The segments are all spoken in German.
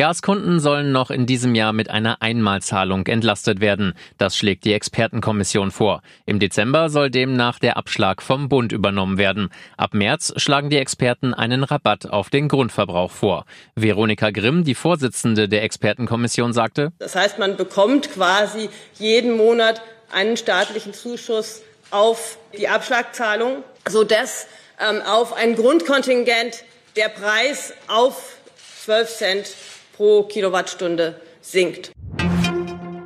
Gaskunden sollen noch in diesem Jahr mit einer Einmalzahlung entlastet werden. Das schlägt die Expertenkommission vor. Im Dezember soll demnach der Abschlag vom Bund übernommen werden. Ab März schlagen die Experten einen Rabatt auf den Grundverbrauch vor. Veronika Grimm, die Vorsitzende der Expertenkommission, sagte, Das heißt, man bekommt quasi jeden Monat einen staatlichen Zuschuss auf die Abschlagzahlung, sodass ähm, auf ein Grundkontingent der Preis auf 12 Cent pro Kilowattstunde sinkt.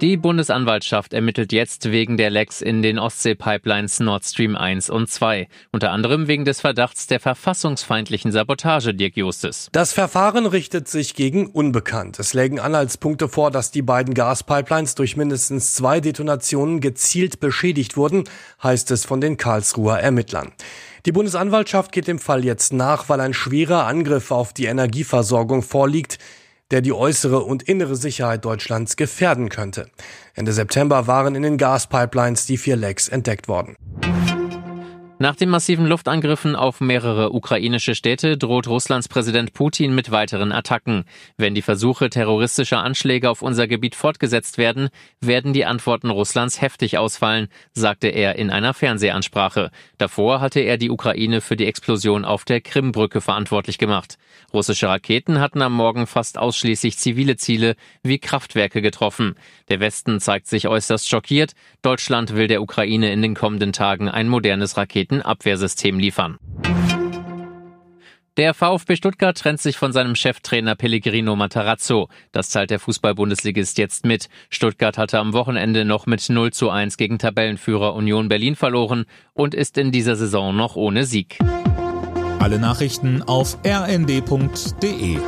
Die Bundesanwaltschaft ermittelt jetzt wegen der Lecks in den Ostsee-Pipelines Nord Stream 1 und 2. Unter anderem wegen des Verdachts der verfassungsfeindlichen Sabotage, Dirk Justes. Das Verfahren richtet sich gegen Unbekannt. Es lägen Anhaltspunkte vor, dass die beiden Gaspipelines durch mindestens zwei Detonationen gezielt beschädigt wurden, heißt es von den Karlsruher Ermittlern. Die Bundesanwaltschaft geht dem Fall jetzt nach, weil ein schwerer Angriff auf die Energieversorgung vorliegt, der die äußere und innere Sicherheit Deutschlands gefährden könnte. Ende September waren in den Gaspipelines die vier Lecks entdeckt worden. Nach den massiven Luftangriffen auf mehrere ukrainische Städte droht Russlands Präsident Putin mit weiteren Attacken. Wenn die Versuche terroristischer Anschläge auf unser Gebiet fortgesetzt werden, werden die Antworten Russlands heftig ausfallen, sagte er in einer Fernsehansprache. Davor hatte er die Ukraine für die Explosion auf der Krimbrücke verantwortlich gemacht. Russische Raketen hatten am Morgen fast ausschließlich zivile Ziele wie Kraftwerke getroffen. Der Westen zeigt sich äußerst schockiert. Deutschland will der Ukraine in den kommenden Tagen ein modernes Raketenabwehrsystem liefern. Der VfB Stuttgart trennt sich von seinem Cheftrainer Pellegrino Matarazzo. Das zahlt der Fußball-Bundesligist jetzt mit. Stuttgart hatte am Wochenende noch mit 0 zu 1 gegen Tabellenführer Union Berlin verloren und ist in dieser Saison noch ohne Sieg. Alle Nachrichten auf rnd.de